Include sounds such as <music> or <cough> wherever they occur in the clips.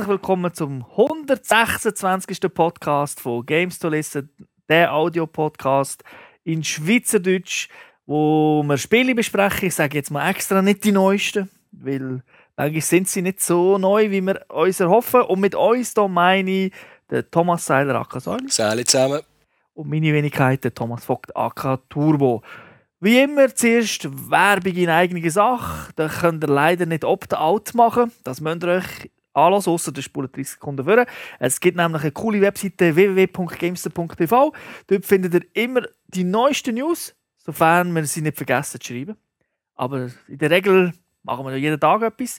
Herzlich willkommen zum 126. Podcast von Games to Listen, der Audio-Podcast in Schweizerdeutsch, wo wir Spiele besprechen. Ich sage jetzt mal extra nicht die neuesten, weil eigentlich sind sie nicht so neu, wie wir uns erhoffen. Und mit uns hier meine ich den Thomas Seiler AK Säle zusammen. Und meine Wenigkeit, der Thomas Vogt AK Turbo. Wie immer zuerst Werbung in eigener Sache. Da könnt ihr leider nicht Opt-out machen. Das müsst ihr euch anlassen, außer der Spur 30 Sekunden vor. Es gibt nämlich eine coole Webseite www.gamester.tv. Dort findet ihr immer die neuesten News, sofern wir sie nicht vergessen zu schreiben. Aber in der Regel machen wir jeden Tag etwas.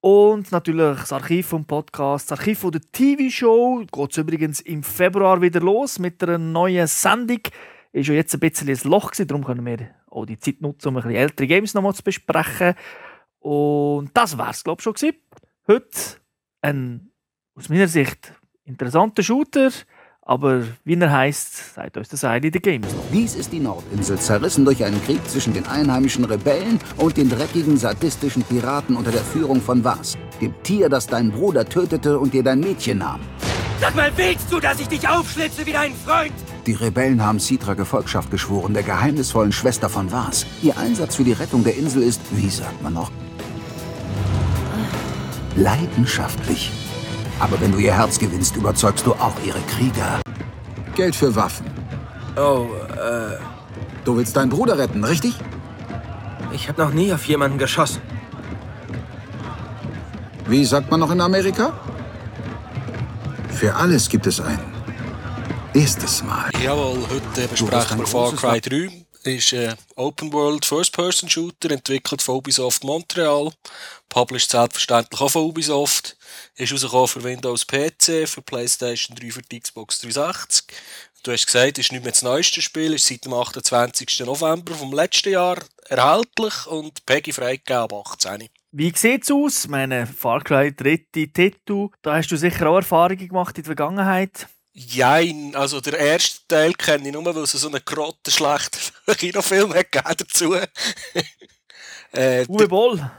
Und natürlich das Archiv vom Podcast, das Archiv von der TV-Show. Geht es übrigens im Februar wieder los mit einer neuen Sendung. Ist ja jetzt ein bisschen ein Loch gewesen, darum können wir auch die Zeit nutzen, um ein bisschen ältere Games nochmal zu besprechen. Und das war es, glaube ich, schon gewesen. Heute ein, aus meiner Sicht, interessanter Shooter, aber wie er heißt, sagt uns das eine der Games. Dies ist die Nordinsel, zerrissen durch einen Krieg zwischen den einheimischen Rebellen und den dreckigen, sadistischen Piraten unter der Führung von Was, dem Tier, das deinen Bruder tötete und dir dein Mädchen nahm. Sag mal, willst du, dass ich dich aufschlitze wie dein Freund? Die Rebellen haben Citra Gefolgschaft geschworen, der geheimnisvollen Schwester von Was. Ihr Einsatz für die Rettung der Insel ist, wie sagt man noch, leidenschaftlich. Aber wenn du ihr Herz gewinnst, überzeugst du auch ihre Krieger. Geld für Waffen. Oh, äh, Du willst deinen Bruder retten, richtig? ich habe noch nie auf jemanden geschossen. Wie sagt man noch in Amerika? Für alles gibt es ein erstes Mal. Jawohl, heute hast besprechen wir Far Cry 3. Ist ein Open World First-Person Shooter, entwickelt von Ubisoft Montreal. Published selbstverständlich auch von Ubisoft. Ist rausgekommen für Windows PC, für PlayStation 3, für die Xbox 360. Du hast gesagt, ist nicht mehr das neueste Spiel, ist seit dem 28. November vom letzten Jahr erhältlich und Peggy freigegeben ab 18. Wie sieht es aus? Meine, Far Cry dritte Titel, da hast du sicher auch Erfahrungen gemacht in der Vergangenheit. Jein, also der erste Teil kenne ich nur, weil es so einen grottenschlechten <laughs> Kinofilm hat dazu. <laughs> äh, Uwe Boll.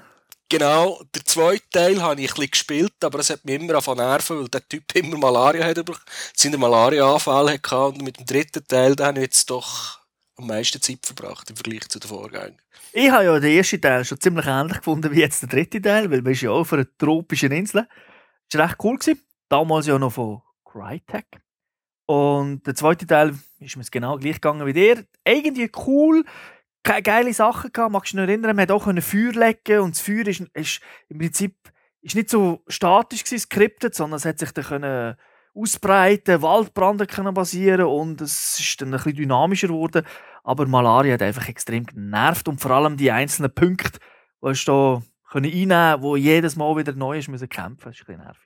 genau, der zweite Teil habe ich ein bisschen gespielt, aber es hat mich immer davon nerven, weil der Typ <laughs> immer Malaria hat, über seine Malaria-Anfälle hatte und mit dem dritten Teil habe ich jetzt doch am meisten Zeit verbracht im Vergleich zu den Vorgängern. Ich habe ja den ersten Teil schon ziemlich ähnlich gefunden wie jetzt der dritte Teil, weil wir sind ja auch auf einer tropischen Insel. Das war recht cool. Gewesen. Damals ja noch von Crytek. Und der zweite Teil ist mir genau gleich gegangen wie der. Irgendwie cool, geile Sachen gehabt. Magst du dich noch erinnern, man konnte auch können Feuer legen und das Feuer ist, ist im Prinzip ist nicht so statisch gewesen, skriptet, sondern es hat sich dann können ausbreiten, Waldbrände können basieren und es ist dann ein bisschen dynamischer geworden. Aber Malaria hat einfach extrem genervt und vor allem die einzelnen Punkte, die du da können einnehmen, wo jedes Mal wieder neu ist, müssen kämpfen. Das ist ein bisschen nervig.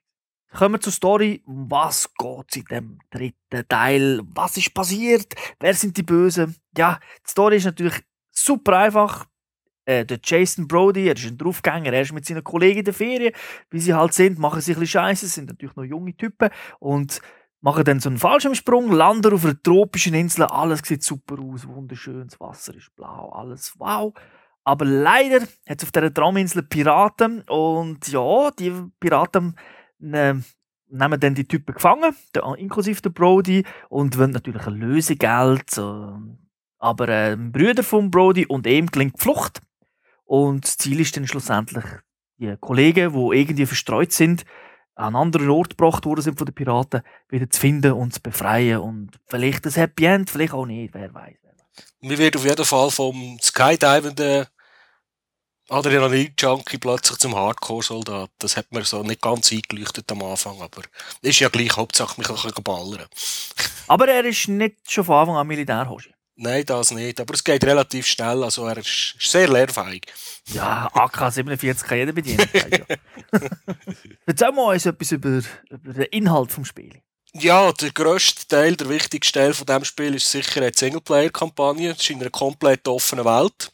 Kommen wir zur Story. Was geht in dem dritten Teil? Was ist passiert? Wer sind die Bösen? Ja, die Story ist natürlich super einfach. Äh, der Jason Brody, er ist ein Draufgänger, er ist mit seinen Kollegen in der Ferien, wie sie halt sind, machen sich ein bisschen Scheiße, sind natürlich noch junge Typen und machen dann so einen Fallschirmsprung, landen auf einer tropischen Insel, alles sieht super aus, wunderschön, das Wasser ist blau, alles wow. Aber leider hat es auf dieser Trauminsel Piraten und ja, die Piraten äh, nehmen dann die Typen gefangen, der, inklusive der Brody, und wollen natürlich ein Lösegeld. So. Aber äh, ein Brüder von Brody und ihm gelingt die Flucht. Und das Ziel ist dann schlussendlich, die Kollegen, die irgendwie verstreut sind, an einen anderen Ort gebracht worden sind von den Piraten, wieder zu finden und zu befreien. Und vielleicht ein Happy End, vielleicht auch nicht, wer weiß. Mir wird auf jeden Fall vom skydivenden Adrenalin-Junkie plötzlich zum Hardcore-Soldat. Das hat mir so nicht ganz eingeleuchtet am Anfang, aber ist ja gleich, Hauptsache mich bisschen ballern. Aber er ist nicht schon von Anfang an Militärhoshi. Nein, das nicht, aber es geht relativ schnell, also er ist, sehr lehrfähig. Ja, AK-47 kann jeder bedienen. <laughs> Erzähl mal uns etwas über, über den Inhalt des Spiels. Ja, der grösste Teil, der wichtigste Teil von dem Spiel ist sicher eine Singleplayer-Kampagne. Es ist in einer komplett offenen Welt.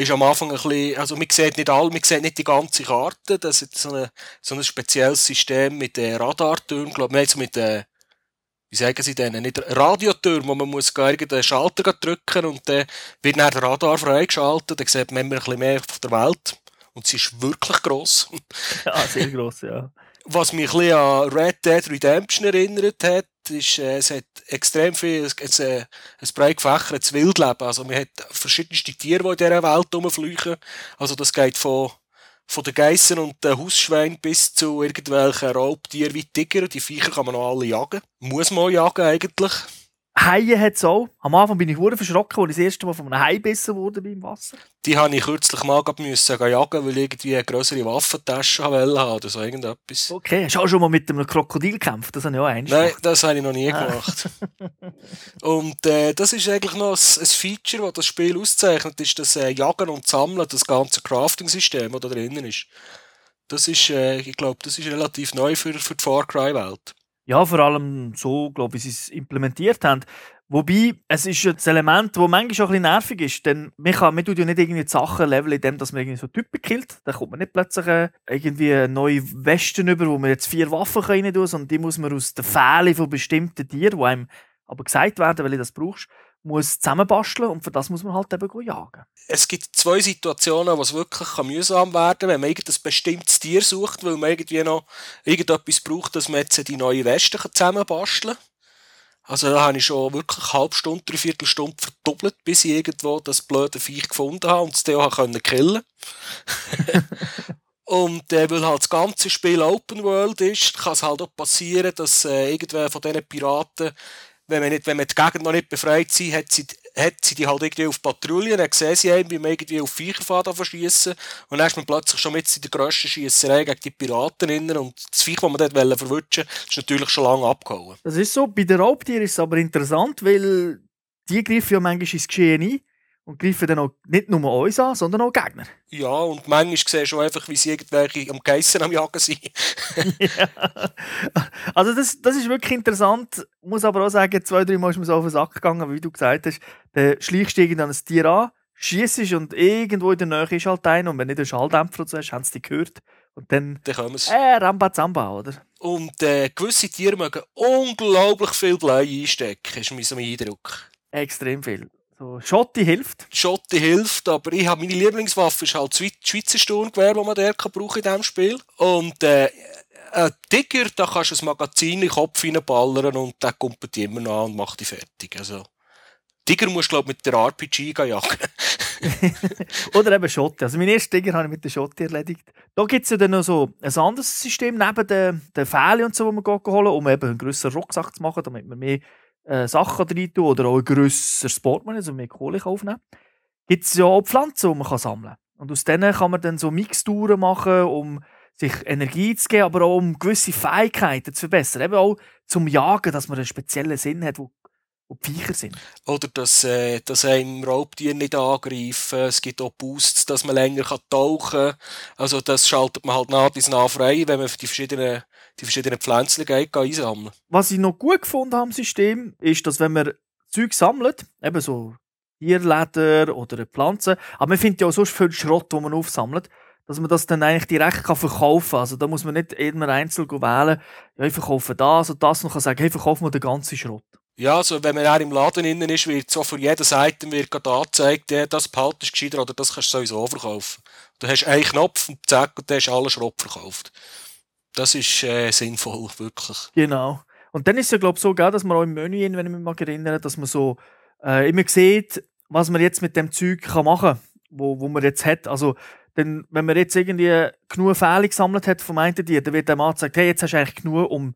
Ist am Anfang ein bisschen, also man sieht nicht all, man sieht nicht die ganze Karte. Das ist so, eine, so ein spezielles System mit den Radartürmen, glaube ich, mit den, wie sagen sie denn, nicht Radiotürmen, wo man muss irgendeinen Schalter drücken und dann wird dann der Radar freigeschaltet, dann sieht man immer ein bisschen mehr von der Welt. Und sie ist wirklich gross. <laughs> Ja, sehr gross, ja. Was mich ein bisschen an Red Dead Redemption erinnert hat, ist, äh, es hat extrem viel, es, es, äh, ein breit gefächertes Wildleben. Also man hat verschiedenste Tiere, die in dieser Welt rumfliegen. Also das geht von, von den Geissen und den Hausschweinen bis zu irgendwelchen Raubtieren wie Tiger. Die Viecher kann man noch alle jagen. Muss man jagen eigentlich. Haie hat es auch. Am Anfang bin ich hure verschrocken, als ich das erste Mal von einem Hai gebissen wurde beim Wasser. Die habe ich kürzlich mal müssen jagen, weil ich irgendwie eine größere Waffentasche haben wollte oder so irgendetwas. Okay, hast du auch schon mal mit einem Krokodil gekämpft? Das habe ich auch eins Nein, das habe ich noch nie ah. gemacht. <laughs> und äh, das ist eigentlich noch ein, ein Feature, das das Spiel auszeichnet, ist das äh, Jagen und Sammeln, das ganze Crafting-System, das da drinnen ist. Das ist, äh, ich glaube, das ist relativ neu für, für die Far Cry-Welt. Ja, vor allem so, glaube ich, sie es implementiert haben. Wobei, es ist ein Element, das manchmal auch ein bisschen nervig ist, denn man, kann, man tut ja nicht irgendwie die Sachen leveln, indem man irgendwie so Typen killt. Da kommt man nicht plötzlich äh, irgendwie neue Westen über, wo man jetzt vier Waffen rein tun kann, sondern die muss man aus den Fehlen von bestimmten Tieren, die einem aber gesagt werden, weil du das brauchst, muss zusammenbasteln und für das muss man halt eben jagen. Es gibt zwei Situationen, wo es wirklich mühsam werden kann, wenn man ein bestimmtes Tier sucht, weil man irgendwie noch irgendetwas braucht, dass man jetzt die neue Weste zusammenbasteln kann. Also da habe ich schon wirklich eine halbe Stunde, eine Viertelstunde verdoppelt, bis ich irgendwo das blöde Viech gefunden habe und es dann auch killen konnte. <laughs> Und äh, weil halt das ganze Spiel Open World ist, kann es halt auch passieren, dass äh, irgendwer von diesen Piraten wenn man, nicht, wenn man die Gegend noch nicht befreit sind, hat sie, hat sie die halt irgendwie auf Patrouillen, dann sehen sie einen, wie man irgendwie auf Viecherfaden verschießen und dann ist man plötzlich schon mit in der grössten Schiesserei gegen die Piraten innen und das Viech, das man dort verwutschen ist natürlich schon lange abgehauen. Das ist so, bei den Raubtieren ist es aber interessant, weil die greifen ja manchmal ins Geschehen ein und greifen dann auch nicht nur uns an, sondern auch Gegner. Ja, und manchmal siehst du schon einfach, wie sie irgendwelche am Geissen am Jagen sind. ja. <laughs> Also das, das ist wirklich interessant. Ich muss aber auch sagen, zwei, drei Mal ist mir so auf den Sack gegangen, wie du gesagt hast. Dann schleichst du dann ein Tier an, schießt und irgendwo in der Nähe ist halt einer und wenn nicht ein Schalldämpfer so hast, haben sie dich gehört. Und dann, dann kommen sie. Äh, Rambazamba, oder? Und äh, gewisse Tiere mögen unglaublich viel Blei einstecken, ist mein Eindruck. Extrem viel. So, Schotti hilft. Schotti hilft, aber ich habe meine Lieblingswaffe ist halt das Schweizer Sturmgewehr, das man der kann brauchen in diesem Spiel. Und äh, ein Tiger, da kannst du ein Magazin in den Kopf reinballern und der kommt dir immer noch an und macht dich fertig. Also, Tiger musst du, glaube mit der RPG jagen. <laughs> Oder eben Schotti. Also, mein ersten Tiger habe ich mit der Schotti erledigt. Da gibt es ja dann noch so ein anderes System neben den, den Fählen und so, die man holen um eben einen grösseren Rucksack zu machen, damit man mehr äh, Sachen rein tun oder auch ein grösseres Portemonnaie, also mehr Kohle aufnehmen gibt es ja auch Pflanzen, die man sammeln kann. Und aus denen kann man dann so Mixturen machen, um sich Energie zu geben, aber auch um gewisse Fähigkeiten zu verbessern. Eben auch zum Jagen, dass man einen speziellen Sinn hat, wo, wo Viecher sind. Oder dass, äh, dass einem Raubtier nicht angreifen. Es gibt auch Boosts, dass man länger kann tauchen kann. Also das schaltet man halt nach bis nach frei, wenn man die verschiedenen die verschiedenen Pflänzchen einsammeln. Was ich noch gut gefunden habe am System, ist, dass wenn man Zeug sammelt, eben so Tierleder oder Pflanzen, aber man findet ja auch sonst viel Schrott, den man aufsammelt, dass man das dann eigentlich direkt kann verkaufen kann. Also da muss man nicht immer einzeln wählen, ja, ich verkaufe das und das und kann sagen, hey, verkaufen wir den ganzen Schrott. Ja, also wenn man auch im Laden innen ist, wird so für jede Seite wird gerade angezeigt, ja, das behaltest du gescheiter oder das kannst du sowieso verkaufen. Du hast einen Knopf und zack, und dann hast du alles Schrott verkauft. Das ist äh, sinnvoll, <laughs> wirklich. Genau. Und dann ist es ja, glaube ich, so, dass man auch im Menü, wenn ich mich mal erinnere, dass man so äh, immer sieht, was man jetzt mit dem Zeug kann machen kann, wo, wo man jetzt hat. Also, denn, wenn man jetzt irgendwie genug Fehler gesammelt hat vom einen Tier, dann wird der Mann sagen, hey, jetzt hast du eigentlich genug, um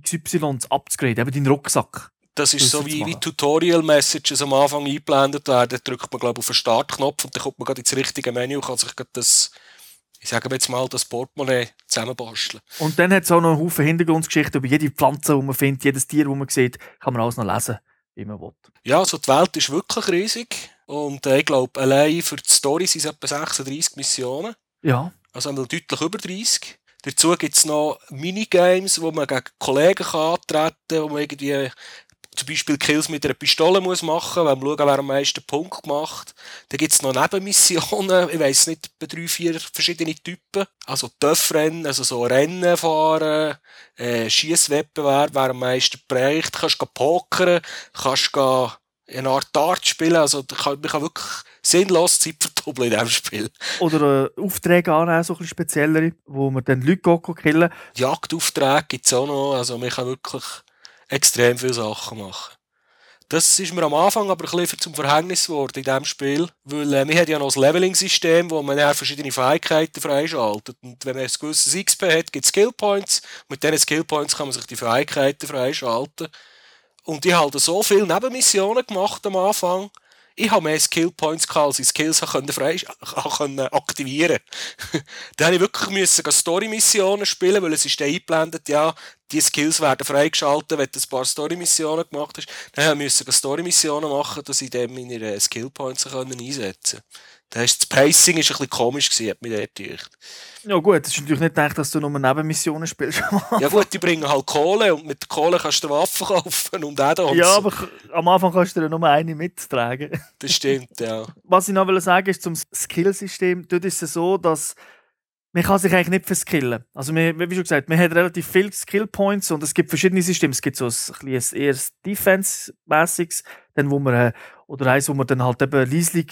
XY abzugraden, eben deinen Rucksack. Das ist so wie, wie Tutorial-Messages am Anfang eingeblendet werden. Da drückt man, glaube ich, auf den Startknopf und dann kommt man gerade ins richtige Menü und kann sich das ich sage jetzt mal, das Portemonnaie zusammenbasteln. Und dann hat es auch noch einen Haufen Hintergrundgeschichten über jede Pflanze, die man findet, jedes Tier, das man sieht, kann man alles noch lesen, wie man will. Ja, also die Welt ist wirklich riesig. Und äh, ich glaube, allein für die Story sind es etwa 36 Missionen. Ja. Also deutlich über 30. Dazu gibt es noch Minigames, wo man gegen Kollegen kann antreten kann, wo man irgendwie zum Beispiel Kills mit einer Pistole muss machen muss, wenn man schauen, wer am meisten Punkt gemacht. Dann gibt es noch Nebenmissionen, ich weiss nicht, bei drei, vier verschiedene Typen. Also Töffrennen, also so Rennen fahren, äh, Schiesswettbewerb, wer am meisten prägt. Du kannst pokern, kannst eine Art Dart spielen, also man kann wirklich sinnlos Zeit auszuhobeln in diesem Spiel. Oder äh, Aufträge annehmen, so ein bisschen speziellere, wo man dann Leute killen. Jagdaufträge gibt es auch noch, also man kann wirklich extrem viele Sachen machen. Das ist mir am Anfang aber ein bisschen zum Verhängnis geworden in diesem Spiel, weil äh, wir haben ja noch ein Leveling-System, wo man ja verschiedene Fähigkeiten freischaltet. Und wenn man ein gewisses XP hat, gibt es Skillpoints. Mit diesen Skillpoints kann man sich die Fähigkeiten freischalten. Und ich habe so viele Nebenmissionen gemacht am Anfang. Ich habe mehr Skillpoints gehabt, als ich Skills können frei können aktivieren <laughs> Dann habe ich wirklich Story-Missionen spielen, weil es ist eingeblendet, ja, die Skills werden freigeschaltet, wenn du ein paar Story-Missionen gemacht hast. Dann musste ich Story-Missionen machen, dass ich dann meine Skillpoints einsetzen konnte. Das Pacing war ein bisschen komisch, gewesen, hat mich dort gedacht. Ja gut, es ist natürlich nicht gedacht, dass du nur Nebenmissionen spielst. ja gut, die bringen halt Kohle und mit Kohle kannst du Waffen kaufen und Add-ons. Ja, aber am Anfang kannst du dir nur eine mittragen. Das stimmt, ja. Was ich noch sagen will, ist zum Skillsystem. Dort ist es so, dass man kann sich eigentlich nicht verskillen. Also, wir, wie schon gesagt, man hat relativ viele Skillpoints und es gibt verschiedene Systeme. Es gibt so ein, ein eher Defense-mäßiges, dann wo man, äh, oder eins, wo man dann halt eben leislich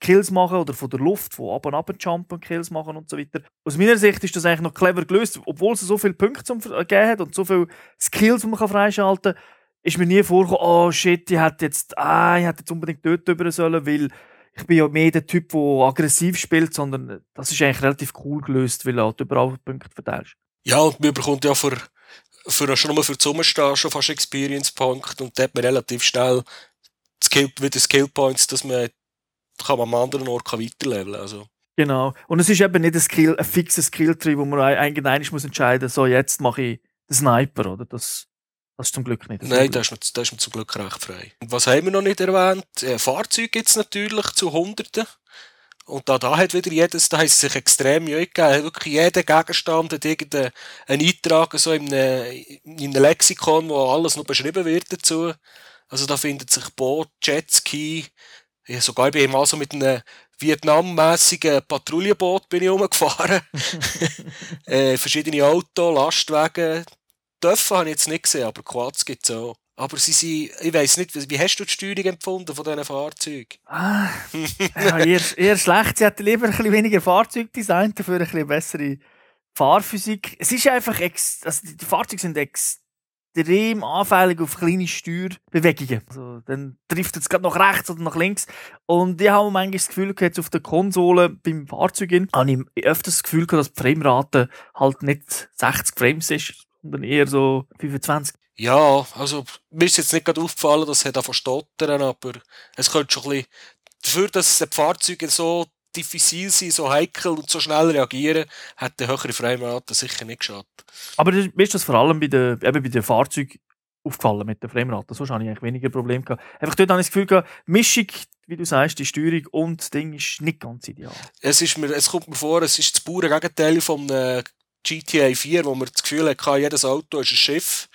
Kills machen oder von der Luft, von ab und ab jumpen, Kills machen und so weiter. Aus meiner Sicht ist das eigentlich noch clever gelöst, obwohl es so viele Punkte zum Vergeben hat und so viele Skills, die man freischalten kann, ist mir nie vorgekommen, oh shit, ich hätte jetzt, ah, ich hätte jetzt unbedingt dort drüber sollen, weil ich bin ja mehr der Typ, der aggressiv spielt, sondern das ist eigentlich relativ cool gelöst, weil du halt überall Punkte verteilst. Ja, und man bekommt ja für, für schon mal für Sommerstehen schon fast Experience-Punkte und da hat man relativ schnell Skill, wieder Skill Points, dass man kann man am anderen Ort weiterleveln also. Genau. Und es ist eben nicht ein, Skill, ein fixer Skill-Tree, wo man eigentlich muss entscheiden muss, so jetzt mache ich den Sniper, oder? Das, das ist zum Glück nicht. Nein, das ist, das ist zum Glück recht frei. Und was haben wir noch nicht erwähnt? Äh, Fahrzeuge gibt es natürlich zu Hunderten. Und da, da hat wieder jedes, da hat es sich extrem Mühe gegeben. Wirklich jeder Gegenstand hat irgendeinen Eintrag so in einem, in einem Lexikon, wo alles noch beschrieben wird dazu. Also da findet sich Boot, Jetski, ja, sogar bei ihm also mit einem Vietnam-mässigen Patrouillenboot bin ich rumgefahren. <laughs> äh, verschiedene Autos, Lastwagen, Dörfer habe ich jetzt nicht gesehen, aber Quads gibt es auch. Aber sie sind, ich weiss nicht, wie hast du die Steuerung empfunden von diesen Fahrzeugen? Ah, ja, eher, eher schlecht. Sie hätten lieber ein bisschen weniger Fahrzeugdesign, dafür ein bisschen bessere Fahrphysik. Es ist einfach, ex also die Fahrzeuge sind extrem anfällig auf kleine Steuerbewegungen. Also, dann trifft es gerade nach rechts oder nach links. Und ich habe manchmal das Gefühl gehabt, auf der Konsole beim Fahrzeug habe ich öfters das Gefühl dass die Framerate halt nicht 60 Frames ist, sondern eher so 25. Ja, also mir ist jetzt nicht gerade aufgefallen, dass es davon stottern, aber es könnte schon ein bisschen dafür, dass die Fahrzeuge so diffizil sind, so heikel und so schnell reagieren, hat der höhere Framerate sicher nicht geschadet. Aber mir ist das vor allem bei den, eben bei den Fahrzeugen aufgefallen mit der Framerate. Sonst habe ich eigentlich weniger Probleme gehabt. Einfach dort habe ich das Gefühl gehabt, Mischung, wie du sagst, die Steuerung und das Ding ist nicht ganz ideal. Es, ist mir, es kommt mir vor, es ist das pure Gegenteil vom äh, GTA 4, wo man das Gefühl hat, jedes Auto ist ein Schiff,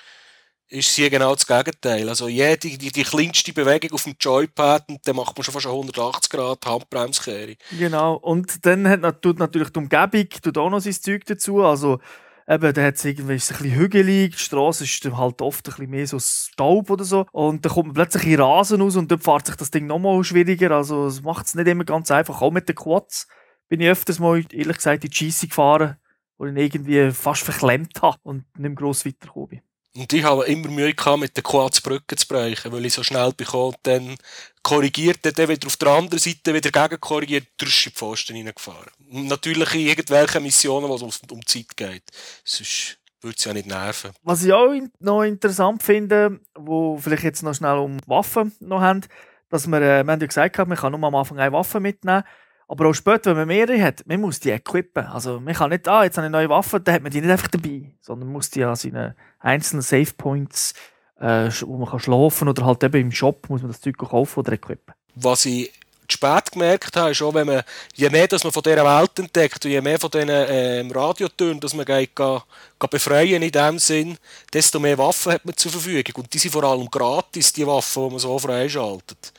ist hier genau das Gegenteil. Also jede, die, die kleinste Bewegung auf dem Joypad, und dann macht man schon fast 180 Grad Handbremskehre. Genau, und dann hat, tut natürlich die Umgebung tut auch noch sein Zeug dazu, also eben, da hat es irgendwie ein bisschen hügelig, die Straße ist halt oft ein bisschen mehr so Staub oder so und dann kommt man plötzlich in Rasen raus und dort fährt sich das Ding nochmal schwieriger, also es macht es nicht immer ganz einfach, auch mit den Quads bin ich öfters mal, ehrlich gesagt, in die Scheisse gefahren wo ich irgendwie fast verklemmt habe und nicht mehr gross weitergekommen bin. Und ich habe immer Mühe gehabt, mit den Quads zu brechen, weil ich so schnell bekomme, dann korrigiert, dann wieder auf der anderen Seite wieder gegen korrigiert, durch die Pfosten reingefahren. Natürlich in irgendwelchen Missionen, wo es um Zeit geht. Sonst würde es ja nicht nerven. Was ich auch noch interessant finde, wo vielleicht jetzt noch schnell um Waffen noch haben, dass wir, äh, wir haben ja gesagt, man kann nur am Anfang eine Waffe mitnehmen. Aber auch später, wenn man mehrere hat, man muss die equippen. Also man kann nicht, ah, jetzt habe ich eine neue Waffe, dann hat man die nicht einfach dabei, sondern man muss die an seinen einzelnen Save Points, äh, wo man kann schlafen oder halt eben im Shop muss man das Zeug kaufen oder equippen. Was ich spät gemerkt habe, ist auch, wenn man, je mehr dass man von dieser Welt entdeckt und je mehr von diesen ähm, Radiotönen, dass man geht, geht, geht befreien in dem Sinn, desto mehr Waffen hat man zur Verfügung. Und die sind vor allem gratis, die Waffen, die man so freischaltet.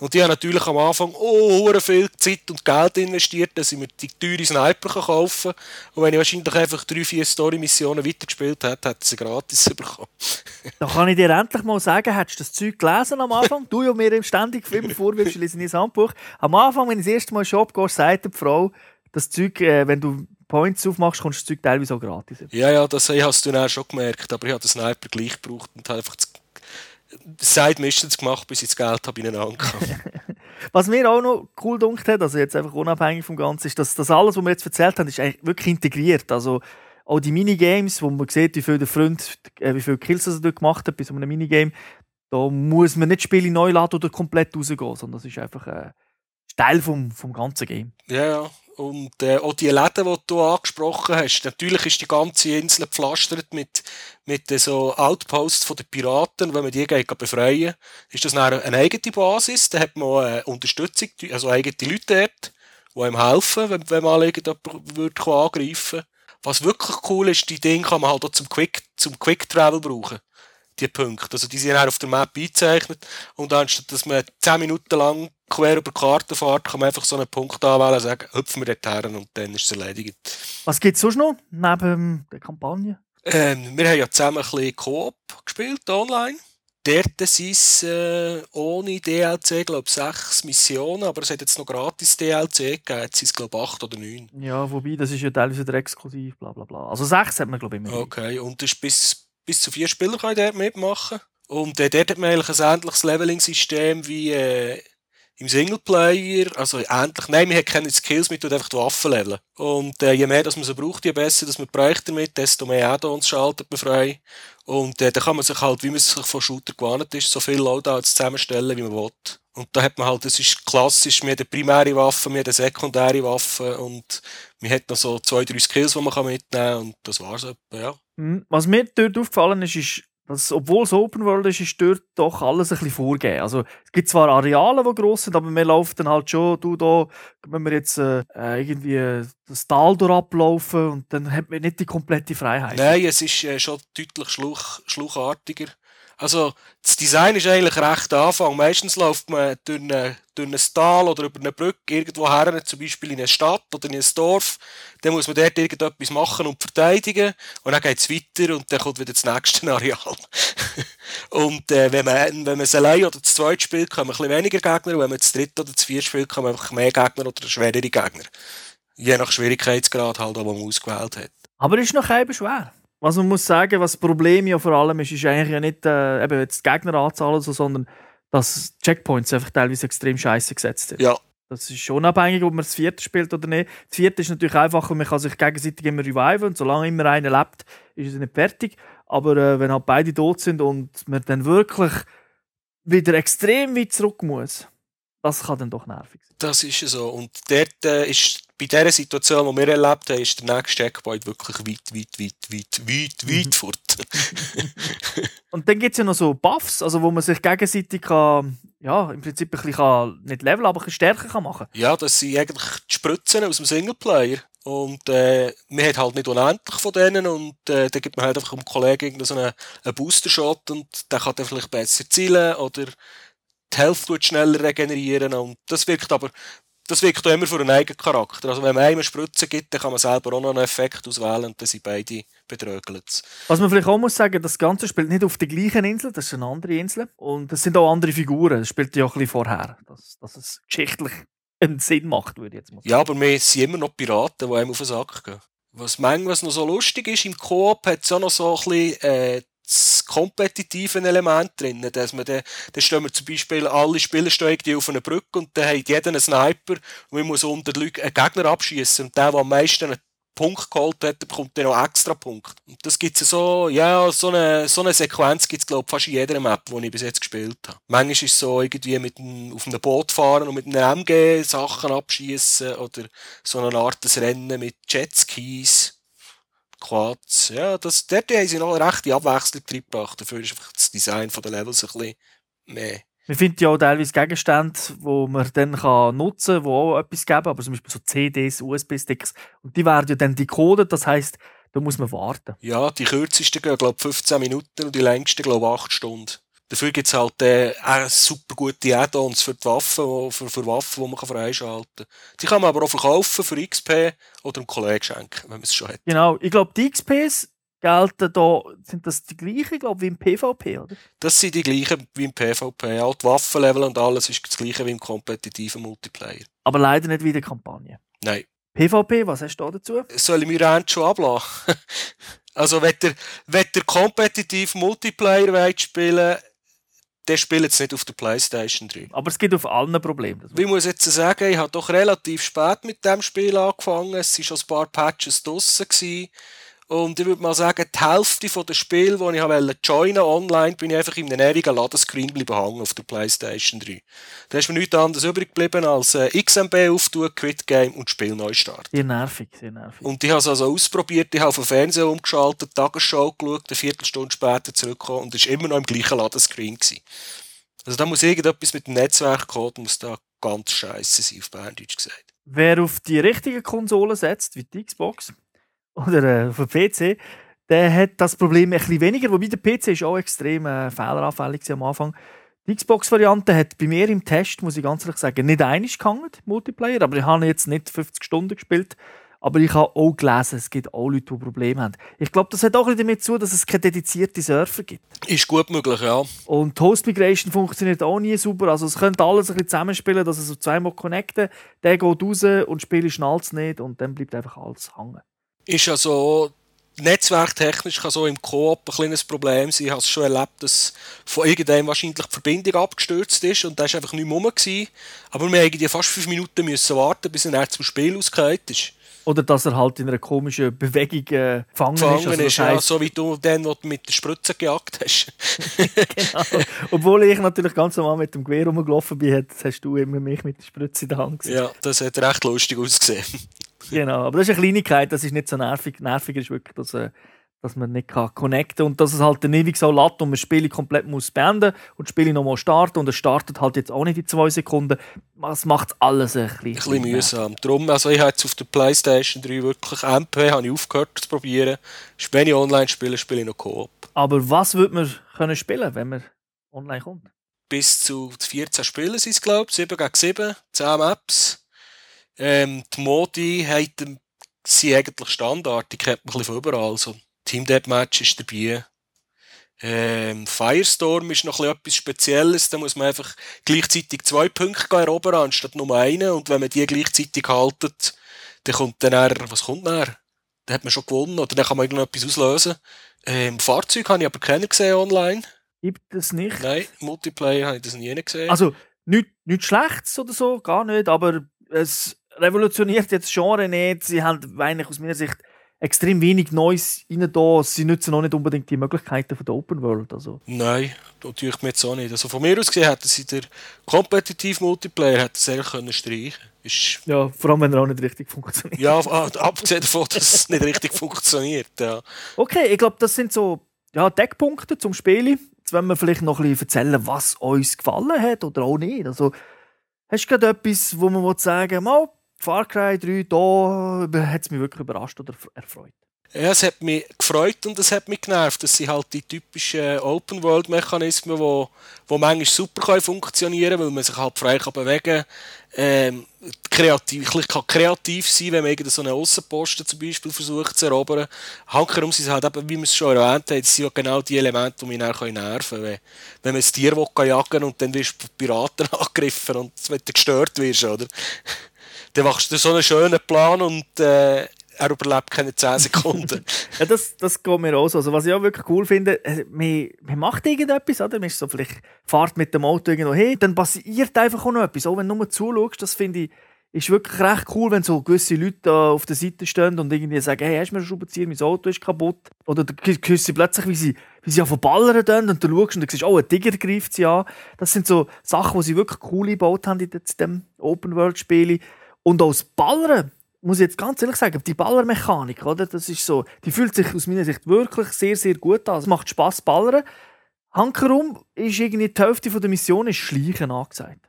Und die haben natürlich am Anfang oh, viel Zeit und Geld investiert, dass ich mir die teure Sniper kaufen kann. Und wenn ich wahrscheinlich einfach drei, vier Story-Missionen weitergespielt hätte, hätte ich sie gratis <laughs> bekommen. da kann ich dir endlich mal sagen, hättest du das Zeug gelesen am Anfang? du ja mir ständig immer <laughs> vorwirfst, ich lese das Handbuch. Am Anfang, wenn ich das erste Mal in den Shop gehe, sagt die Frau, das Zeug, äh, wenn du Points aufmachst, kommst du das Zeug teilweise auch gratis. Ja, ja, das hast du dann auch schon gemerkt, aber ich habe den Sniper gleich gebraucht und einfach das Side Missions gemacht, bis ich das Geld habe ineinander <laughs> Was mir auch noch cool dunkt hat, also jetzt einfach unabhängig vom Ganzen, ist, dass das alles, was wir jetzt erzählt haben, ist eigentlich wirklich integriert. Also auch die Minigames, wo man sieht, wie viel der Freund, äh, wie viele Kills er dort gemacht hat bei so einem Minigame, da muss man nicht Spiele neu laden oder komplett rausgehen, sondern das ist einfach äh, Teil vom, vom ganzen Game. Ja, ja. Und äh, auch die Läden, die du angesprochen hast, natürlich ist die ganze Insel gepflastert mit, mit äh, so Outposts von den Piraten. Wenn man die geht, befreien ist das eine eigene Basis. Da hat man äh, Unterstützung, also eigene Leute dort, die einem helfen, wenn, wenn man irgendjemand würde Was wirklich cool ist, die Dinge kann man halt auch zum Quick, zum Quick Travel brauchen die Punkte. Also die sind auf der Map eingezeichnet und anstatt dass man 10 Minuten lang quer über die Karte fährt, kann man einfach so einen Punkt anwählen und sagen, hüpfen wir dort her und dann ist es erledigt. Was gibt es sonst noch neben der Kampagne? Ähm, wir haben ja zusammen ein bisschen Coop gespielt, online. Dort sind es äh, ohne DLC, glaube ich, sechs Missionen, aber es hat jetzt noch gratis DLC gegeben. Jetzt sind es, glaube ich, acht oder neun. Ja, wobei, das ist ja teilweise exklusiv, bla bla bla. Also sechs hat man, glaube ich, immer. Okay, und das ist bis, bis zu vier Spieler können dort mitmachen. Und äh, dort hat man eigentlich ein ähnliches Leveling-System wie äh, im Singleplayer, also ähnlich, nein, wir haben keine Skills, wir tun einfach die Waffen leveln. Und äh, je mehr dass man sie braucht, je besser dass man Projekte damit, desto mehr Add-ons schaltet man frei. Und äh, dann kann man sich halt, wie man sich von Shooter gewohnt ist, so viel Loadouts zusammenstellen, wie man will. Und da hat man halt, das ist klassisch, wir haben primäre Waffen, wir haben sekundäre Waffen und man hat noch so zwei, drei Skills, die man mitnehmen kann und das war's etwa, ja. Mhm. Was mir dort aufgefallen ist, ist, dass, obwohl es Open World ist, ist dort doch alles ein bisschen vorgegeben. Also, es gibt zwar Areale, die gross sind, aber wir laufen dann halt schon, du da, wenn wir jetzt äh, irgendwie das Tal ablaufen und dann hat man nicht die komplette Freiheit. Nein, es ist äh, schon deutlich schluch, schluchartiger. Also, das Design ist eigentlich recht Anfang. Meistens läuft man durch, eine, durch ein Tal oder über eine Brücke irgendwo her, zum Beispiel in eine Stadt oder in ein Dorf. Dann muss man dort irgendetwas machen und verteidigen. Und dann geht es weiter und dann kommt wieder das nächste <laughs> Areal. und äh, wenn man, wenn man es allein oder das zweite spielt, man ein bisschen weniger Gegner. Und wenn man das dritte oder das vierte spielt, man einfach mehr Gegner oder schwerere Gegner. Je nach Schwierigkeitsgrad halt, wo man ausgewählt hat. Aber ist noch eben schwer. Was man muss sagen, was das Problem ja vor allem ist, ist eigentlich ja nicht äh, eben jetzt die Gegneranzahl, so, sondern dass Checkpoints einfach teilweise extrem scheiße gesetzt sind. Ja. Das ist schon abhängig, ob man das vierte spielt oder nicht. Das vierte ist natürlich einfacher, man kann sich gegenseitig immer reviven und solange immer einer lebt, ist es nicht fertig. Aber äh, wenn halt beide tot sind und man dann wirklich wieder extrem weit zurück muss, das kann dann doch nervig sein. Das ist so. Und dort äh, ist bei dieser Situation, die wir erlebt haben, ist der nächste Checkpoint wirklich weit, weit, weit, weit, weit, weit mhm. fort. <laughs> <laughs> und dann gibt es ja noch so Buffs, also wo man sich gegenseitig kann, ja, im Prinzip ein bisschen kann, nicht leveln, aber ein bisschen stärker kann machen Ja, das sind eigentlich die Spritzen aus dem Singleplayer. Und äh, man hat halt nicht unendlich von denen und äh, dann gibt man halt einfach einem Kollegen so einen, einen Booster-Shot und der kann dann vielleicht besser zielen oder die Health schneller regenerieren und das wirkt aber das wirkt auch immer für einen eigenen Charakter. Also wenn man einem Spritzen gibt, dann kann man selber auch noch einen Effekt auswählen und dann sind beide bedrögelt. Was man vielleicht auch muss sagen, das Ganze spielt nicht auf der gleichen Insel, das ist eine andere Insel. Und es sind auch andere Figuren, das spielt ja auch ein bisschen vorher, dass, dass es geschichtlich einen Sinn macht, würde ich jetzt mal sagen. Ja, aber wir sind immer noch Piraten, die einem auf den Sack gehen. Was manchmal noch so lustig ist, im Coop hat es auch noch so ein bisschen äh, das kompetitive Element drin, dass man dann, dann stehen wir zum Beispiel, alle Spieler stehen auf einer Brücke und dann hat jeder einen Sniper und man muss unter den Leuten einen Gegner abschießen und der, der am meisten einen Punkt geholt hat, bekommt dann noch extra Punkt. Und das gibt's so, ja, so eine, so eine Sequenz gibt's glaube ich fast in jeder Map, die ich bis jetzt gespielt habe. Manchmal ist es so irgendwie mit einem, auf einem Boot fahren und mit einem MG Sachen abschießen oder so eine Art des Rennen mit Jetskis Quads. Ja, das, dort haben sie noch eine rechte Abwechslung reingebracht. Dafür ist einfach das Design der Levels ein bisschen mehr. Man findet ja auch teilweise Gegenstände, die man dann kann nutzen kann, die auch etwas geben, aber zum Beispiel so CDs, USB-Sticks. Und die werden ja dann decodet, das heisst, da muss man warten. Ja, die kürzesten gehen, glaube ich, 15 Minuten und die längsten, glaube ich, 8 Stunden. Dafür gibt es halt äh, auch super gute Add-ons für die Waffen, für, für Waffen, die man freischalten kann. Die kann man aber auch verkaufen für XP oder einem Kollegen schenken, wenn man es schon hat. Genau, ich glaube, die XPs gelten da, sind das die gleichen, glaube wie im PvP, oder? Das sind die gleichen wie im PvP. Auch die Waffenlevel und alles ist das gleiche wie im kompetitiven Multiplayer. Aber leider nicht wie in der Kampagne. Nein. PvP, was hast du da dazu? Soll ich mir Rand schon ablassen? <laughs> also, wenn der, wenn der kompetitiv Multiplayer wollt spielen der spielt jetzt nicht auf der Playstation 3. Aber es gibt auf allen Probleme. Ich muss jetzt sagen, ich habe doch relativ spät mit dem Spiel angefangen. Es waren schon ein paar Patches draussen. Gewesen. Und ich würde mal sagen, die Hälfte von den Spielen, die ich wollte joinen online, bin ich einfach in einem ewigen Ladescreen bleiben hängen auf der Playstation 3. Da ist mir nichts anderes übrig geblieben als äh, XMB auftun, Quit Game und Spiel neu starten. Sehr nervig, sehr nervig. Und ich habe es also ausprobiert, ich habe auf den Fernseher umgeschaltet, Tagesschau geschaut, eine Viertelstunde später zurückgekommen und es war immer noch im gleichen Ladescreen. Gewesen. Also da muss irgendetwas mit dem Netzwerkcode, muss da ganz scheiße sein, auf Berndeutsch gesagt. Wer auf die richtigen Konsolen setzt, wie die Xbox, oder äh, auf dem PC, der hat das Problem ein bisschen weniger. Wobei der PC ist auch extrem äh, fehleranfällig am Anfang. Die Xbox-Variante hat bei mir im Test, muss ich ganz ehrlich sagen, nicht einig gehangen, Multiplayer, aber ich habe jetzt nicht 50 Stunden gespielt. Aber ich habe auch gelesen, es gibt auch Leute, die Probleme haben. Ich glaube, das hat auch ein damit zu, dass es keine dedizierte Server gibt. Ist gut möglich, ja. Und Host Migration funktioniert auch nie super. Also es könnte alles ein bisschen zusammenspielen, dass es so zweimal connecten, der geht raus und das Spiel schnallt es nicht und dann bleibt einfach alles hängen ist ja so, netzwerktechnisch kann so im Coop ein kleines Problem sein. Ich habe es schon erlebt, dass von irgendeinem wahrscheinlich die Verbindung abgestürzt ist und da ist einfach nicht mehr rum gewesen. Aber wir mussten fast fünf Minuten müssen warten, bis er zum Spiel ausgehört ist. Oder dass er halt in einer komischen Bewegung äh, gefangen, gefangen ist. Also ist ja, so wie du den, wo du mit der Spritze gejagt hast. <laughs> genau. Obwohl ich natürlich ganz normal mit dem Gewehr rumgelaufen bin, hast du immer mich mit der Spritze in der Hand gesehen. Ja, das hat recht lustig ausgesehen. Genau, aber das ist eine Kleinigkeit, das ist nicht so nervig. Nervig ist wirklich, dass, äh, dass man nicht kann connecten kann und dass es halt dann ewig so lädt und man das Spiel komplett muss beenden und das Spiel nochmal starten und es startet halt jetzt auch nicht in zwei Sekunden. Das macht alles ein bisschen, ein bisschen mühsam. Darum, also ich habe jetzt auf der Playstation 3 wirklich MP habe ich aufgehört zu probieren. Wenn ich online spiele, spiele ich noch Coop. Aber was würde man können spielen, wenn man online kommt? Bis zu 14 Spielen sind es, glaube ich. 7 gegen 7, 10 Maps. Ähm, die Modi sind eigentlich Standard, die kennt man ein bisschen von überall. Also, Team Deathmatch ist dabei. Ähm, Firestorm ist noch etwas Spezielles. Da muss man einfach gleichzeitig zwei Punkte erobern, anstatt nur einen. Und wenn man die gleichzeitig haltet, dann kommt dann, eher, was kommt dann? Dann hat man schon gewonnen oder dann kann man irgendetwas auslösen. Ähm, Fahrzeug habe ich aber keinen gesehen online. Gibt es nicht? Nein, Multiplayer habe ich das nie gesehen. Also, nichts nicht Schlechtes oder so, gar nicht, aber es revolutioniert jetzt Genre nicht. Sie haben eigentlich aus meiner Sicht extrem wenig Neues rein da. Sie nutzen auch nicht unbedingt die Möglichkeiten von der Open World. Also. Nein, das tue ich mir jetzt auch nicht. Also von mir aus gesehen hätten sie den kompetitiv Multiplayer hätten sie können streichen ist Ja, vor allem wenn er auch nicht richtig funktioniert. Ja, <laughs> abgesehen davon, dass es nicht richtig funktioniert. Ja. Okay, ich glaube, das sind so ja, Deckpunkte zum Spielen. Jetzt wollen wir vielleicht noch ein bisschen erzählen, was uns gefallen hat oder auch nicht. Also, hast du gerade etwas, wo man sagen will, Far Cry 3, da hat es mich wirklich überrascht oder erfreut. Ja, es hat mich gefreut und es hat mich genervt. Das sind halt die typischen Open-World-Mechanismen, die, die manchmal super funktionieren können, weil man sich halt frei bewegen kann. Ähm, kreativ, ich kann kreativ sein, wenn man so einen Aussenposten zum Beispiel versucht zu erobern. Hankerum sind halt eben, wie wir es schon erwähnt haben, sind genau die Elemente, die mich nerven können. Wenn, wenn man ein Tier will, jagen und dann wirst du Piraten <laughs> angegriffen und wenn du gestört wirst, oder? Dann machst du so einen schönen Plan und äh, er überlebt keine 10 Sekunden. <laughs> ja, das, das geht mir auch so. Also, was ich auch wirklich cool finde, äh, man, man macht irgendetwas, oder? Man ist so vielleicht, fahrt mit dem Auto irgendwo hin, dann passiert einfach auch noch etwas. Auch wenn du nur zuschaust, das finde ich, ist wirklich recht cool, wenn so gewisse Leute auf der Seite stehen und irgendwie sagen, hey, hast du mir Schraubenzieher, mein Auto ist kaputt. Oder du hörst sie plötzlich, wie sie, wie sie auf ballern und du schaust und du siehst, oh, ein Tiger greift sie an. Das sind so Sachen, die sie wirklich cool gebaut haben in diesem Open-World-Spiel. Und als Baller, muss ich jetzt ganz ehrlich sagen, die Ballermechanik, oder? Das ist so, die fühlt sich aus meiner Sicht wirklich sehr, sehr gut an. Es macht Spass ballern. Hankerum ist irgendwie die Hälfte der Mission ist Schleichen angesagt.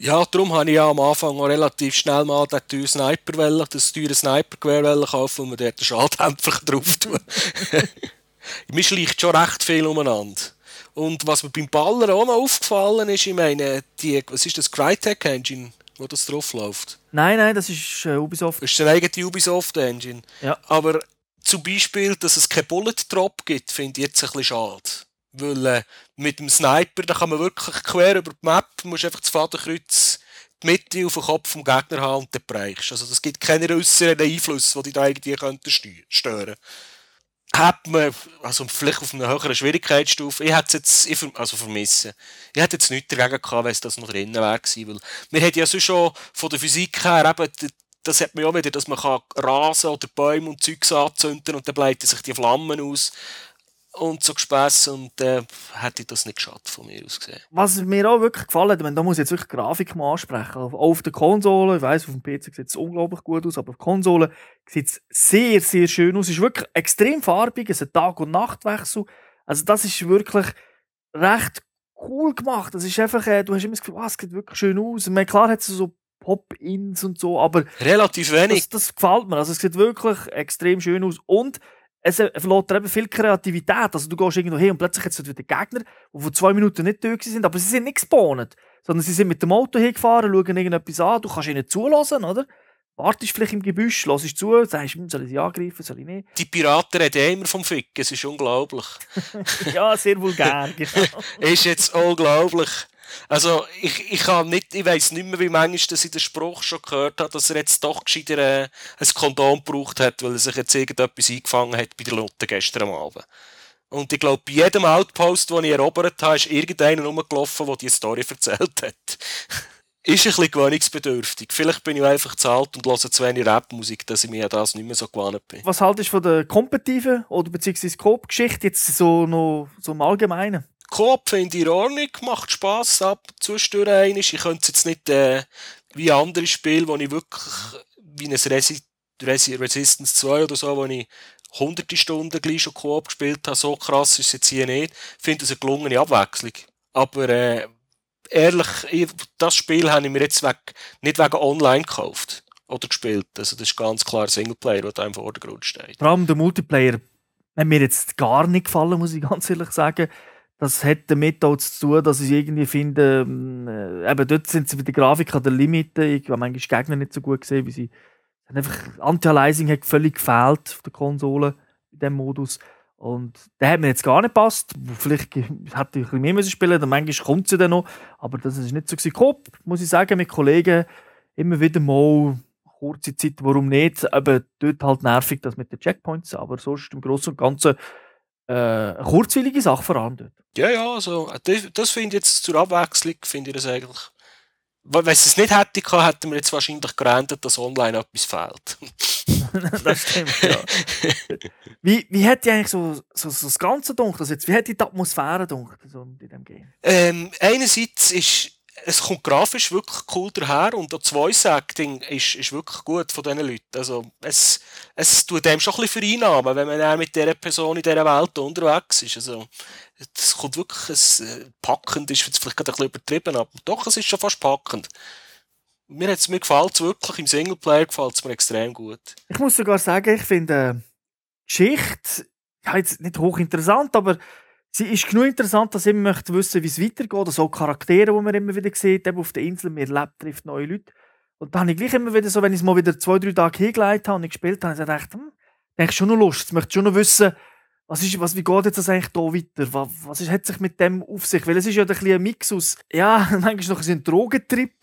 Ja, darum habe ich ja am Anfang auch relativ schnell mal den teuren Sniper, das teure Snipergewehr kaufen, und man dort den Schalldämpfer <laughs> drauf tun. <laughs> Mir schleicht schon recht viel umeinander. Und was mir beim Baller auch noch aufgefallen ist, ich meine, die, was ist das, Crytek Engine, wo das drauf läuft? Nein, nein, das ist äh, Ubisoft. Das ist eine eigene Ubisoft Engine. Ja. Aber zum Beispiel, dass es keinen Bullet Drop gibt, finde ich jetzt ein bisschen schade. Weil äh, mit dem Sniper, da kann man wirklich quer über die Map, musst einfach das Fadenkreuz die Mitte auf den Kopf vom Gegner haben und dann bereichst. Also das gibt keine äußeren Einflüsse, die dich da irgendwie könnten stören hat man, also vielleicht auf einer höheren Schwierigkeitsstufe, ich hätte es jetzt, also vermissen, ich hätte jetzt nichts dagegen gehabt, wenn es das noch drinnen wäre weil wir haben ja so schon von der Physik her eben, das hat man ja auch wieder, dass man kann Rasen oder Bäume und Zeugs anzünden und dann bleiben sich die Flammen aus und so Gespäss und äh, hätte ich das nicht geschafft von mir aus gesehen. Was mir auch wirklich gefallen hat, da muss ich jetzt wirklich Grafik mal ansprechen. Auch auf der Konsole, ich weiss, auf dem PC sieht es unglaublich gut aus, aber auf der Konsole sieht es sehr, sehr schön aus. Es ist wirklich extrem farbig, es ist ein Tag- und Nachtwechsel. Also das ist wirklich recht cool gemacht. Das ist einfach, äh, du hast immer das Gefühl, oh, es sieht wirklich schön aus. Meine, klar hat es so Pop-Ins und so, aber relativ wenig. Das, das gefällt mir. Also es sieht wirklich extrem schön aus und es verlässt eben viel Kreativität. Also du gehst irgendwo hin und plötzlich jetzt wieder Gegner, die vor zwei Minuten nicht da sind, aber sie sind nicht gespawnt, sondern sie sind mit dem Auto hingefahren, schauen irgendetwas an, du kannst ihnen zulassen, oder? Wartest vielleicht im Gebüsch, hörst zu, sagst, hm, soll ich sie angreifen, soll ich nicht? Die Piraten reden immer vom Ficken, es ist unglaublich. <laughs> ja, sehr vulgär, <laughs> genau. ist jetzt unglaublich. Also, ich, ich, ich weiss nicht mehr, wie manchmal ich den Spruch schon gehört habe, dass er jetzt doch gescheiter äh, ein Kondom gebraucht hat, weil er sich jetzt irgendetwas eingefangen hat bei der Lotte gestern Abend. Und ich glaube, bei jedem Outpost, den ich erobert habe, ist irgendeiner rumgelaufen, der diese Story erzählt hat. <laughs> ist ein bisschen gewöhnungsbedürftig. Vielleicht bin ich einfach zu alt und höre zu wenig Rapmusik, dass ich mir an das nicht mehr so gewohnt bin. Was haltest du von der kompetitiven oder beziehungsweise Coop-Geschichte jetzt so noch so im Allgemeinen? Coop finde ich in Ordnung, macht Spass ab, zwischendurch einmal. Ich könnte es jetzt nicht äh, wie andere Spiele, wo ich wirklich wie ein Resi Resi Resistance 2 oder so, wo ich hunderte Stunden gleich schon Coop gespielt habe, so krass ist es jetzt hier nicht. Ich finde es eine gelungene Abwechslung. Aber äh, ehrlich, ich, das Spiel habe ich mir jetzt weg, nicht wegen online gekauft oder gespielt. Also das ist ganz klar Singleplayer, der da im Vordergrund steht. Vor allem der Multiplayer hat mir jetzt gar nicht gefallen, muss ich ganz ehrlich sagen. Das hat damit auch zu tun, dass ich irgendwie finde, ähm, äh, eben dort sind sie mit der Grafik an der Limite. Ich habe manchmal Gegner nicht so gut gesehen, wie sie einfach Anti-Aliasing hat völlig gefehlt auf der Konsole in diesem Modus. Und der hat mir jetzt gar nicht gepasst. Vielleicht hätte ich ein bisschen mehr müssen spielen dann manchmal kommt sie dann noch. Aber das ist nicht so gewesen. Muss ich sagen, mit Kollegen immer wieder mal kurze Zeit, warum nicht. Eben dort halt nervig, das mit den Checkpoints. Aber sonst im Großen und Ganzen äh, eine kurzweilige Sache vor allem dort. Ja, ja, also das, das finde ich jetzt zur Abwechslung, finde ich das eigentlich. Wenn es es nicht hätte hätten wir jetzt wahrscheinlich gerannt, dass online etwas fehlt. <laughs> das stimmt, ja. <laughs> wie, wie hat dir eigentlich so, so, so das Ganze gedacht? Also jetzt, wie hat die Atmosphäre gedacht so in diesem Game? Ähm, einerseits ist es kommt grafisch wirklich cool daher und das Voice Acting ist, ist wirklich gut von diesen Leuten. Also es, es tut dem schon ein bisschen vereinnahmen, wenn man mit dieser Person in dieser Welt unterwegs ist. Also es kommt wirklich, es, äh, packend ist vielleicht gerade ein bisschen übertrieben, aber doch, es ist schon fast packend. Mir, mir gefällt es wirklich, im Singleplayer gefällt es mir extrem gut. Ich muss sogar sagen, ich finde äh, Geschichte, ja, jetzt nicht hochinteressant, aber sie ist genug interessant, dass ich immer möchte wissen, wie es weitergeht. Also Charaktere, die man immer wieder sieht, eben auf der Insel, man erlebt, trifft neue Leute. Und dann habe ich gleich immer wieder so, wenn ich es mal wieder zwei, drei Tage hingelegt habe und ich gespielt habe, habe ich gedacht, hm, denke schon noch Lust. Ich möchte schon noch wissen, was ist, was, wie geht jetzt das eigentlich hier weiter? Was, was ist, hat sich mit dem auf sich? Weil es ist ja ein, ein Mix aus, ja, <laughs> manchmal noch ein Drogentrip.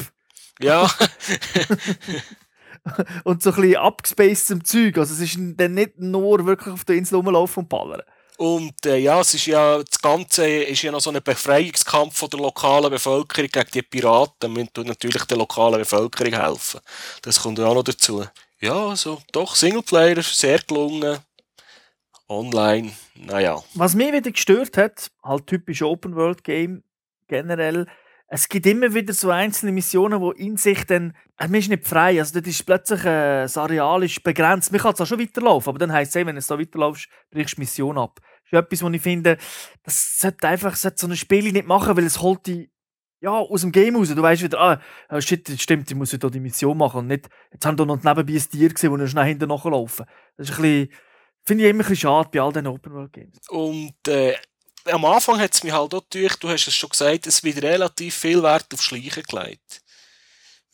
Ja. <laughs> <laughs> und so ein bisschen abgespacedem Zeug. Also es ist dann nicht nur wirklich auf der Insel rumlaufen und ballern. Und äh, ja, es ist ja, das Ganze ist ja noch so ein Befreiungskampf von der lokalen Bevölkerung gegen die Piraten. Wir tun natürlich der lokalen Bevölkerung helfen. Das kommt ja auch noch dazu. Ja, also doch, Singleplayer, sehr gelungen. Online, naja. Was mich wieder gestört hat, halt typisch Open World Game generell, es gibt immer wieder so einzelne Missionen, wo in sich dann, äh, man ist nicht frei, also das ist plötzlich, äh, das Areal ist begrenzt. Man kann es auch schon weiterlaufen, aber dann heisst es, wenn du so weiterlaufst, brichst du die Mission ab. Das ist etwas, wo ich finde, das sollte einfach sollte so ein Spiel nicht machen, weil es holt dich ja, aus dem Game raus. Du weißt wieder, ah, oh shit, stimmt, ich muss wieder die Mission machen und nicht, jetzt haben wir noch nebenbei ein Tier gesehen, wo wir schnell hinten nachlaufen. Das ist ein bisschen, finde ich immer ein bisschen schade bei all diesen Open World Games. Und, äh, am Anfang hat es mich halt auch gedacht, du hast es schon gesagt, es wird relativ viel Wert auf Schleichen gelegt.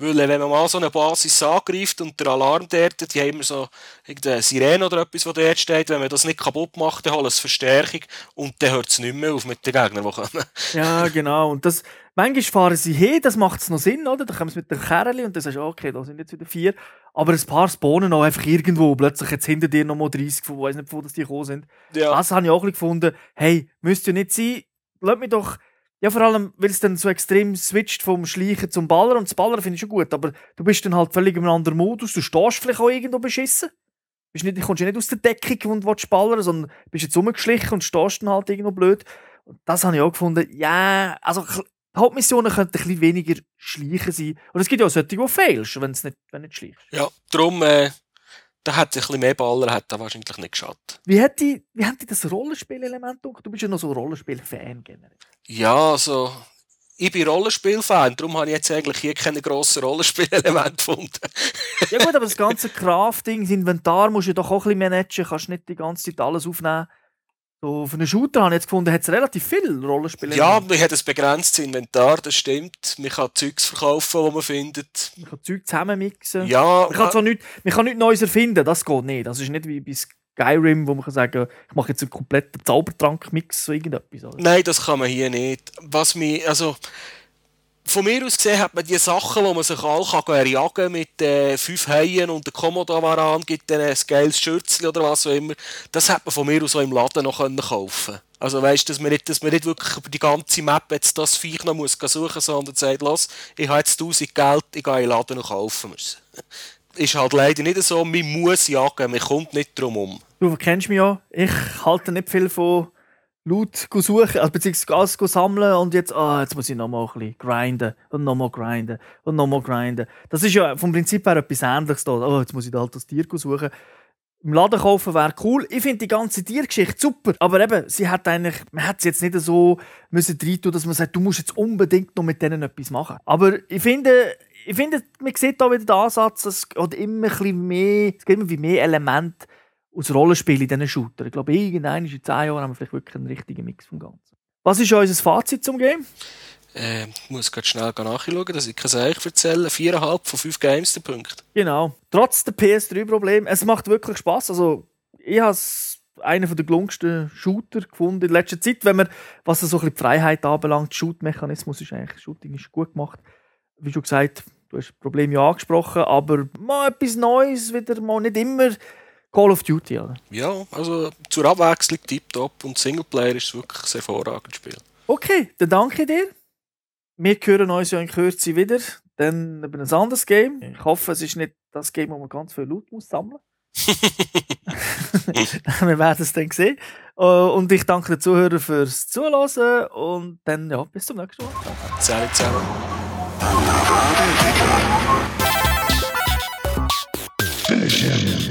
Weil, äh, wenn man mal so eine Basis angreift und der Alarm dort, die haben immer so irgendeine Sirene oder etwas, die dort steht, wenn man das nicht kaputt macht, dann holt es Verstärkung und dann hört es nicht mehr auf mit den Gegnern, die kommen. <laughs> Ja, genau. Und das, manchmal fahren sie hin, das macht es noch Sinn, oder? Dann kommen sie mit der Kerli und dann sagst du, okay, da sind jetzt wieder vier. Aber ein paar spawnen auch einfach irgendwo, plötzlich jetzt hinter dir noch mal 30, von weiß nicht, wo das die gekommen sind. Ja. Das habe ich auch gefunden, hey, müsst ihr nicht sein, lasst mich doch ja, vor allem, weil es dann so extrem switcht vom Schleichen zum Ballern. Und das Ballern finde ich schon gut, aber du bist dann halt völlig einem anderen Modus. Du stehst vielleicht auch irgendwo beschissen. Bist nicht, kommst ja nicht aus der Deckung und willst ballern, sondern bist jetzt rumgeschlichen und stehst dann halt irgendwo blöd. Und das habe ich auch gefunden, ja, also die Hauptmissionen könnten ein bisschen weniger schleichen sein. Und es gibt ja auch solche, die failst, wenn du nicht, nicht schleichst. Ja, darum, äh, da hat ein bisschen mehr Baller, hat da wahrscheinlich nicht geschadet. Wie hat die, wie hat die das Rollenspielelement? Du bist ja noch so ein Rollenspiel-Fan generell. Ja, also, ich bin Rollenspiel-Fan, darum habe ich jetzt eigentlich hier keine grossen Rollenspielelemente gefunden. ja gut, aber das ganze Crafting, das Inventar musst du doch auch ein bisschen managen, kannst nicht die ganze Zeit alles aufnehmen. So, für einen Shooter habe ich jetzt gefunden, hat es relativ viel Rollenspiele. Ja, man hat ein begrenztes Inventar, das stimmt. Man kann Zeugs verkaufen, die man findet. Man kann Zeug zusammenmixen. Ja. Man kann, zwar nicht, man kann nichts Neues erfinden, das geht nicht. Das ist nicht wie bei Skyrim, wo man kann sagen ich mache jetzt einen kompletten Zaubertrank-Mix, so irgendetwas. Oder? Nein, das kann man hier nicht. Was mich, also, von mir aus gesehen hat man die Sachen, wo man sich alle kann mit äh, fünf Haien und der Komodo-Varan gibt dann ein geiles Schürzchen oder was auch immer. Das hat man von mir aus auch im Laden noch können kaufen Also weißt dass dass man nicht wirklich über die ganze Map jetzt das Viech noch muss suchen sondern sagt, los, ich habe jetzt 1000 Geld, ich gehe den Laden noch kaufen müssen. Ist halt leider nicht so, man muss jagen, man kommt nicht drum um. Du kennst mich ja, ich halte nicht viel von Loot suchen, also beziehungsweise alles sammeln und jetzt, ah, jetzt muss ich nochmal ein bisschen grinden und nochmal grinden und nochmal grinden. Das ist ja vom Prinzip her etwas Ähnliches da. Oh, jetzt muss ich da halt das Tier suchen. Im Laden kaufen wäre cool. Ich finde die ganze Tiergeschichte super. Aber eben, sie hat eigentlich, man hat es jetzt nicht so müssen reintun, dass man sagt, du musst jetzt unbedingt noch mit denen etwas machen. Aber ich finde, ich finde, man sieht da wieder den Ansatz, es hat immer ein bisschen mehr, es gibt immer mehr Elemente aus Rollenspielen in diesen Shooter. Ich glaube, irgendwann in zehn Jahren haben wir vielleicht wirklich einen richtigen Mix vom Ganzen. Was ist unser Fazit zum Game? Äh, ich muss gerade schnell nachschauen, dass ich kein Eich erzähle. Viereinhalb von fünf Games der Punkt. Genau. Trotz der PS3-Probleme. Es macht wirklich Spaß. Also, ich habe einen der gelungensten Shooter gefunden in letzter Zeit, wenn man, was so ein bisschen die Freiheit anbelangt, Shoot-Mechanismus ist eigentlich, Shooting ist gut gemacht. Wie schon gesagt, du hast das Problem ja angesprochen, aber mal etwas Neues wieder, mal nicht immer Call of Duty, oder? Ja, also zur Abwechslung tiptop und Singleplayer ist wirklich ein hervorragendes Spiel. Okay, dann danke dir. Wir hören uns ja in Kürze wieder, dann über ein anderes Game. Ich hoffe, es ist nicht das Game, wo man ganz viel Loot muss sammeln <laughs> <laughs> Wir werden es dann sehen. Äh, und ich danke den Zuhörern fürs Zuhören und dann ja, bis zum nächsten Mal. Salut zusammen. Finish him.